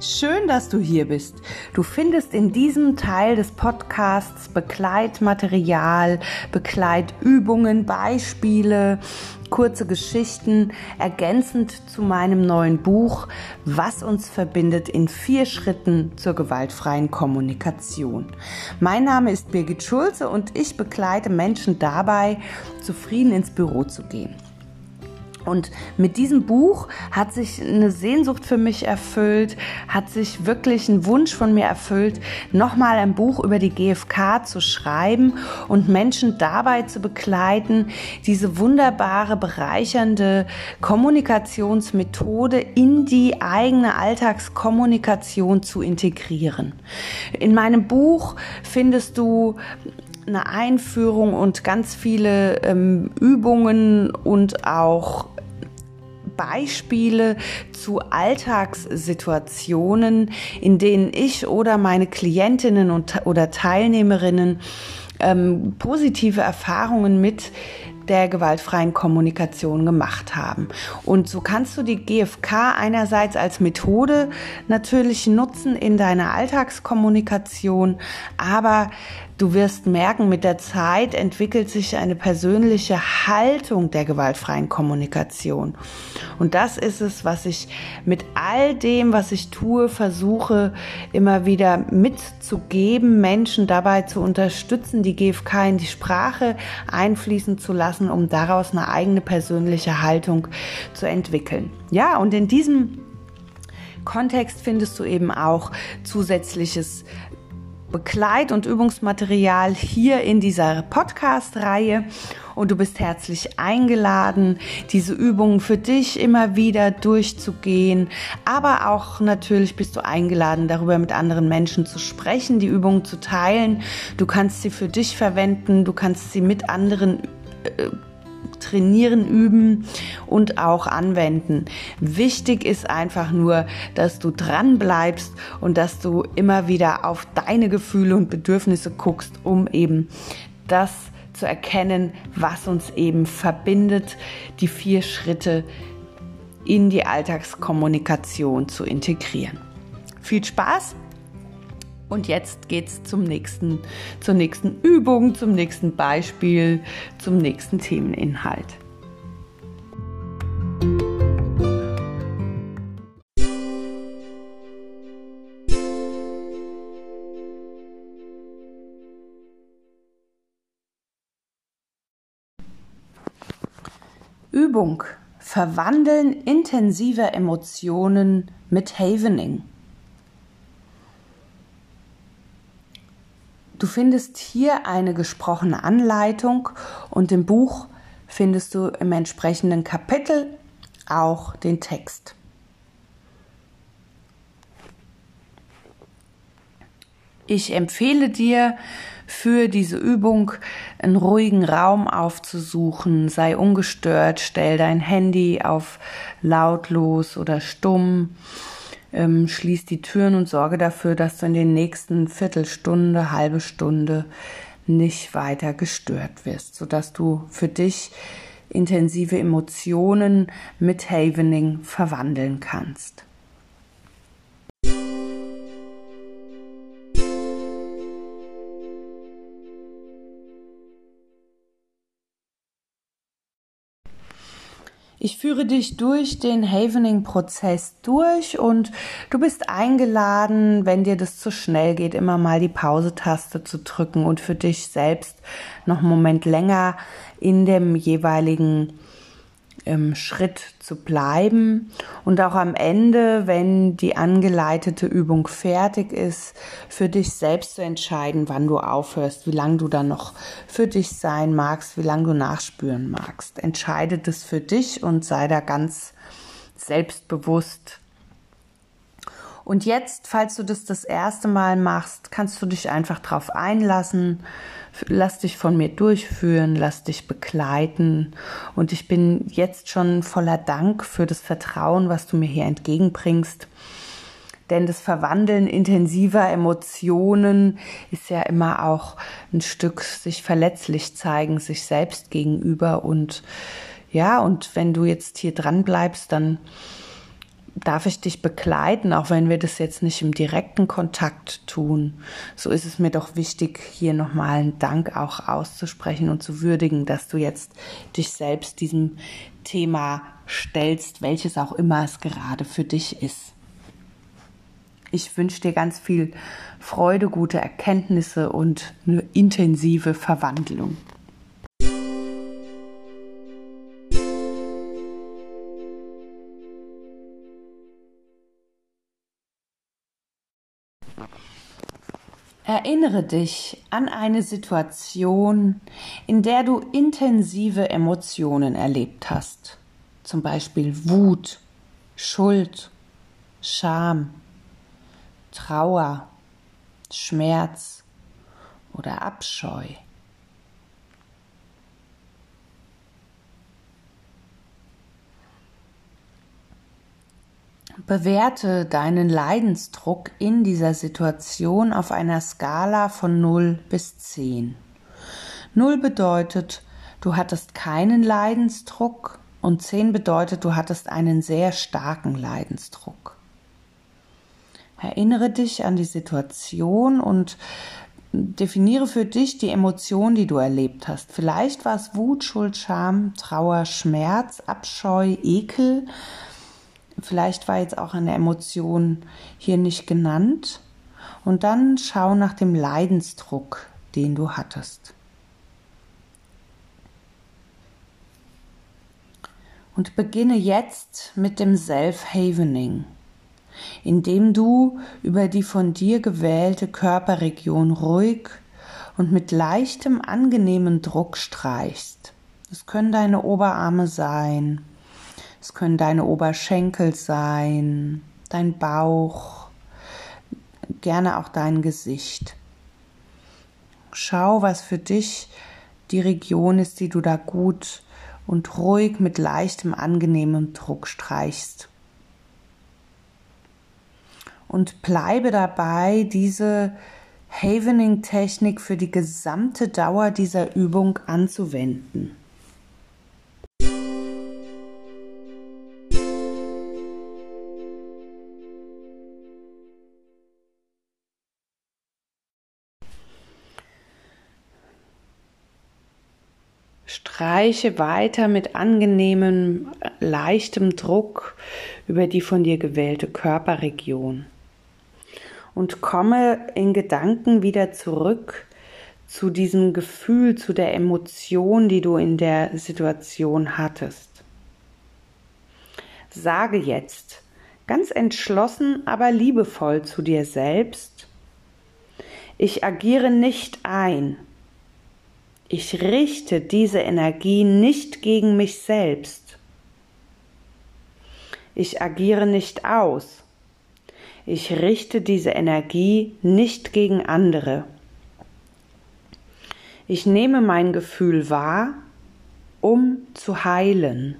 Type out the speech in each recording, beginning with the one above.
Schön, dass du hier bist. Du findest in diesem Teil des Podcasts Begleitmaterial, Begleitübungen, Beispiele, kurze Geschichten, ergänzend zu meinem neuen Buch, was uns verbindet in vier Schritten zur gewaltfreien Kommunikation. Mein Name ist Birgit Schulze und ich begleite Menschen dabei, zufrieden ins Büro zu gehen. Und mit diesem Buch hat sich eine Sehnsucht für mich erfüllt, hat sich wirklich ein Wunsch von mir erfüllt, nochmal ein Buch über die GfK zu schreiben und Menschen dabei zu begleiten, diese wunderbare, bereichernde Kommunikationsmethode in die eigene Alltagskommunikation zu integrieren. In meinem Buch findest du eine Einführung und ganz viele ähm, Übungen und auch Beispiele zu Alltagssituationen, in denen ich oder meine Klientinnen und, oder Teilnehmerinnen ähm, positive Erfahrungen mit der gewaltfreien Kommunikation gemacht haben. Und so kannst du die GFK einerseits als Methode natürlich nutzen in deiner Alltagskommunikation, aber Du wirst merken, mit der Zeit entwickelt sich eine persönliche Haltung der gewaltfreien Kommunikation. Und das ist es, was ich mit all dem, was ich tue, versuche immer wieder mitzugeben, Menschen dabei zu unterstützen, die GFK in die Sprache einfließen zu lassen, um daraus eine eigene persönliche Haltung zu entwickeln. Ja, und in diesem Kontext findest du eben auch zusätzliches Begleit- und Übungsmaterial hier in dieser Podcast-Reihe und du bist herzlich eingeladen, diese Übungen für dich immer wieder durchzugehen. Aber auch natürlich bist du eingeladen, darüber mit anderen Menschen zu sprechen, die Übungen zu teilen. Du kannst sie für dich verwenden, du kannst sie mit anderen äh, trainieren, üben und auch anwenden. Wichtig ist einfach nur, dass du dran bleibst und dass du immer wieder auf deine Gefühle und Bedürfnisse guckst, um eben das zu erkennen, was uns eben verbindet, die vier Schritte in die Alltagskommunikation zu integrieren. Viel Spaß! Und jetzt geht's zum nächsten, zur nächsten Übung, zum nächsten Beispiel, zum nächsten Themeninhalt. Übung. Verwandeln intensiver Emotionen mit Havening. Du findest hier eine gesprochene Anleitung und im Buch findest du im entsprechenden Kapitel auch den Text. Ich empfehle dir für diese Übung einen ruhigen Raum aufzusuchen, sei ungestört, stell dein Handy auf lautlos oder stumm ähm, schließ die Türen und sorge dafür, dass du in den nächsten Viertelstunde, halbe Stunde nicht weiter gestört wirst, sodass du für dich intensive Emotionen mit Havening verwandeln kannst. Ich führe dich durch den Havening-Prozess durch und du bist eingeladen, wenn dir das zu schnell geht, immer mal die Pause-Taste zu drücken und für dich selbst noch einen Moment länger in dem jeweiligen ähm, Schritt zu bleiben und auch am Ende, wenn die angeleitete Übung fertig ist, für dich selbst zu entscheiden, wann du aufhörst, wie lange du dann noch für dich sein magst, wie lange du nachspüren magst. Entscheide das für dich und sei da ganz selbstbewusst. Und jetzt, falls du das das erste Mal machst, kannst du dich einfach drauf einlassen lass dich von mir durchführen, lass dich begleiten. Und ich bin jetzt schon voller Dank für das Vertrauen, was du mir hier entgegenbringst. Denn das Verwandeln intensiver Emotionen ist ja immer auch ein Stück sich verletzlich zeigen, sich selbst gegenüber. Und ja, und wenn du jetzt hier dran bleibst, dann darf ich dich begleiten, auch wenn wir das jetzt nicht im direkten Kontakt tun. So ist es mir doch wichtig, hier nochmal einen Dank auch auszusprechen und zu würdigen, dass du jetzt dich selbst diesem Thema stellst, welches auch immer es gerade für dich ist. Ich wünsche dir ganz viel Freude, gute Erkenntnisse und eine intensive Verwandlung. Erinnere dich an eine Situation, in der du intensive Emotionen erlebt hast, zum Beispiel Wut, Schuld, Scham, Trauer, Schmerz oder Abscheu. Bewerte deinen Leidensdruck in dieser Situation auf einer Skala von 0 bis 10. 0 bedeutet, du hattest keinen Leidensdruck und 10 bedeutet, du hattest einen sehr starken Leidensdruck. Erinnere dich an die Situation und definiere für dich die Emotion, die du erlebt hast. Vielleicht war es Wut, Schuld, Scham, Trauer, Schmerz, Abscheu, Ekel Vielleicht war jetzt auch eine Emotion hier nicht genannt. Und dann schau nach dem Leidensdruck, den du hattest. Und beginne jetzt mit dem Self-Havening, indem du über die von dir gewählte Körperregion ruhig und mit leichtem, angenehmen Druck streichst. Es können deine Oberarme sein, es können deine Oberschenkel sein, dein Bauch, gerne auch dein Gesicht. Schau, was für dich die Region ist, die du da gut und ruhig mit leichtem, angenehmem Druck streichst. Und bleibe dabei, diese Havening-Technik für die gesamte Dauer dieser Übung anzuwenden. Streiche weiter mit angenehmem, leichtem Druck über die von dir gewählte Körperregion und komme in Gedanken wieder zurück zu diesem Gefühl, zu der Emotion, die du in der Situation hattest. Sage jetzt ganz entschlossen, aber liebevoll zu dir selbst, ich agiere nicht ein, ich richte diese Energie nicht gegen mich selbst. Ich agiere nicht aus. Ich richte diese Energie nicht gegen andere. Ich nehme mein Gefühl wahr, um zu heilen.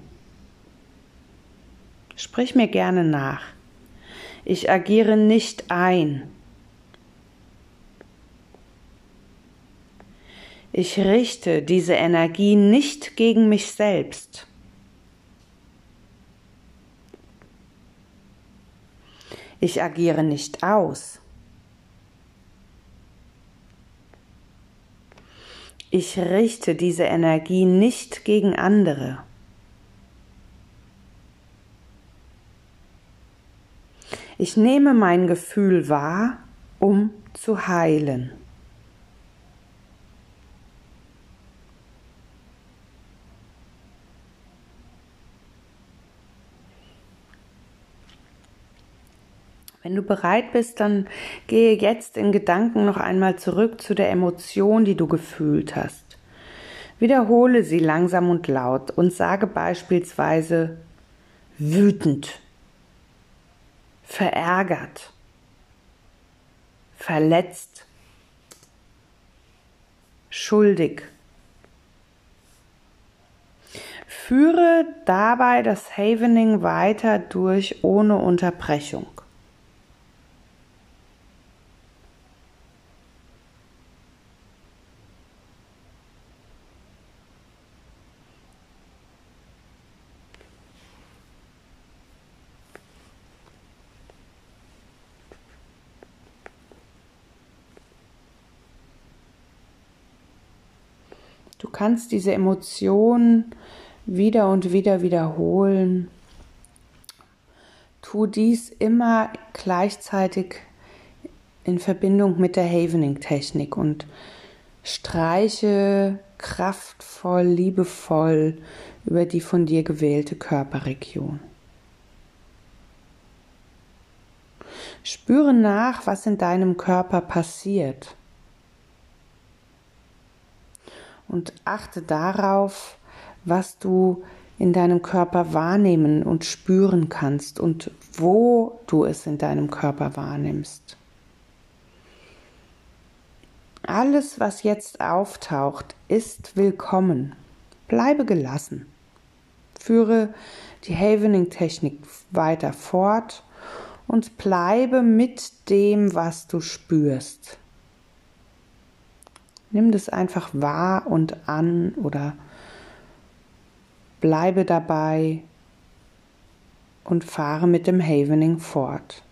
Sprich mir gerne nach. Ich agiere nicht ein. Ich richte diese Energie nicht gegen mich selbst. Ich agiere nicht aus. Ich richte diese Energie nicht gegen andere. Ich nehme mein Gefühl wahr, um zu heilen. Wenn du bereit bist, dann gehe jetzt in Gedanken noch einmal zurück zu der Emotion, die du gefühlt hast. Wiederhole sie langsam und laut und sage beispielsweise wütend, verärgert, verletzt, schuldig. Führe dabei das Havening weiter durch ohne Unterbrechung. Du kannst diese Emotionen wieder und wieder wiederholen. Tu dies immer gleichzeitig in Verbindung mit der Havening-Technik und streiche kraftvoll, liebevoll über die von dir gewählte Körperregion. Spüre nach, was in deinem Körper passiert. Und achte darauf, was du in deinem Körper wahrnehmen und spüren kannst und wo du es in deinem Körper wahrnimmst. Alles, was jetzt auftaucht, ist willkommen. Bleibe gelassen. Führe die Havening-Technik weiter fort und bleibe mit dem, was du spürst. Nimm das einfach wahr und an oder bleibe dabei und fahre mit dem Havening fort.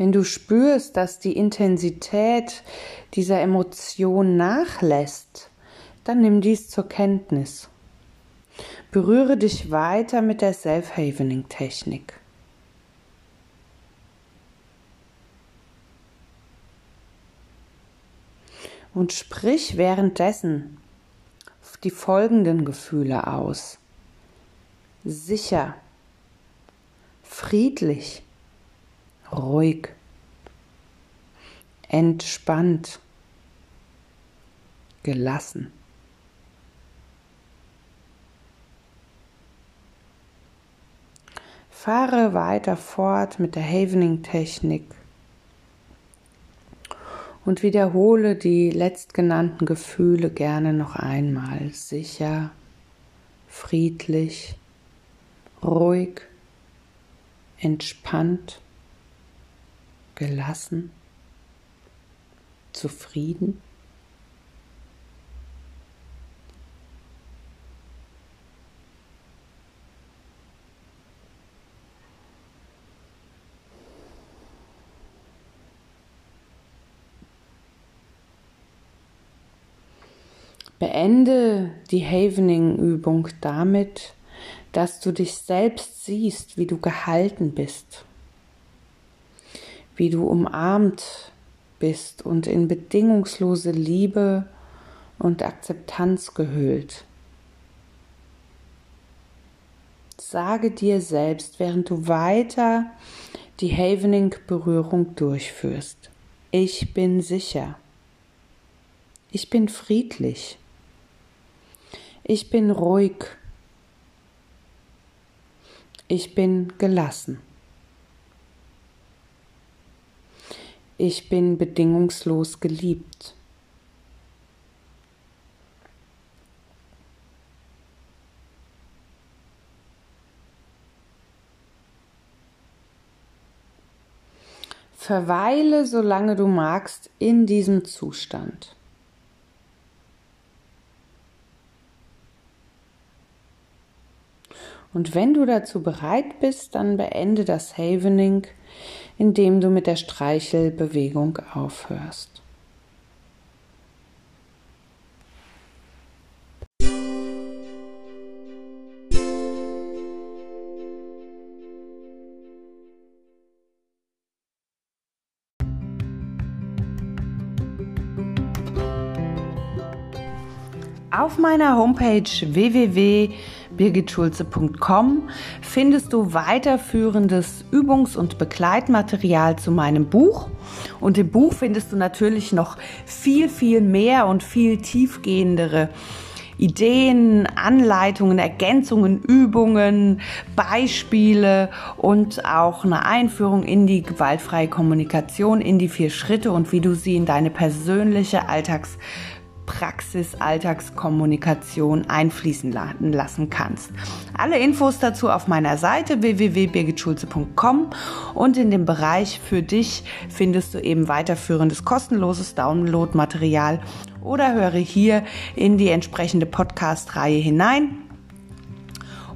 Wenn du spürst, dass die Intensität dieser Emotion nachlässt, dann nimm dies zur Kenntnis. Berühre dich weiter mit der Self-Havening-Technik. Und sprich währenddessen die folgenden Gefühle aus. Sicher, friedlich, ruhig, entspannt, gelassen. Fahre weiter fort mit der Havening-Technik und wiederhole die letztgenannten Gefühle gerne noch einmal. Sicher, friedlich, ruhig, entspannt gelassen, zufrieden. Beende die Havening-Übung damit, dass du dich selbst siehst, wie du gehalten bist wie du umarmt bist und in bedingungslose Liebe und Akzeptanz gehüllt. Sage dir selbst, während du weiter die Havening-Berührung durchführst, ich bin sicher. Ich bin friedlich. Ich bin ruhig. Ich bin gelassen. Ich bin bedingungslos geliebt. Verweile, solange du magst, in diesem Zustand. Und wenn du dazu bereit bist, dann beende das Havening indem du mit der Streichelbewegung aufhörst. Auf meiner Homepage www.birgitschulze.com findest du weiterführendes Übungs- und Begleitmaterial zu meinem Buch. Und im Buch findest du natürlich noch viel, viel mehr und viel tiefgehendere Ideen, Anleitungen, Ergänzungen, Übungen, Beispiele und auch eine Einführung in die gewaltfreie Kommunikation, in die vier Schritte und wie du sie in deine persönliche Alltags Praxis Alltagskommunikation einfließen lassen kannst. Alle Infos dazu auf meiner Seite www.birgitschulze.com und in dem Bereich für dich findest du eben weiterführendes kostenloses Downloadmaterial oder höre hier in die entsprechende Podcast-Reihe hinein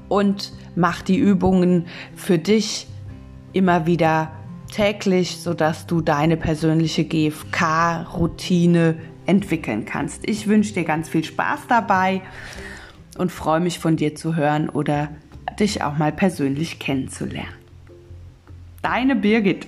und mach die Übungen für dich immer wieder täglich, sodass du deine persönliche GFK-Routine entwickeln kannst. Ich wünsche dir ganz viel Spaß dabei und freue mich von dir zu hören oder dich auch mal persönlich kennenzulernen. Deine Birgit.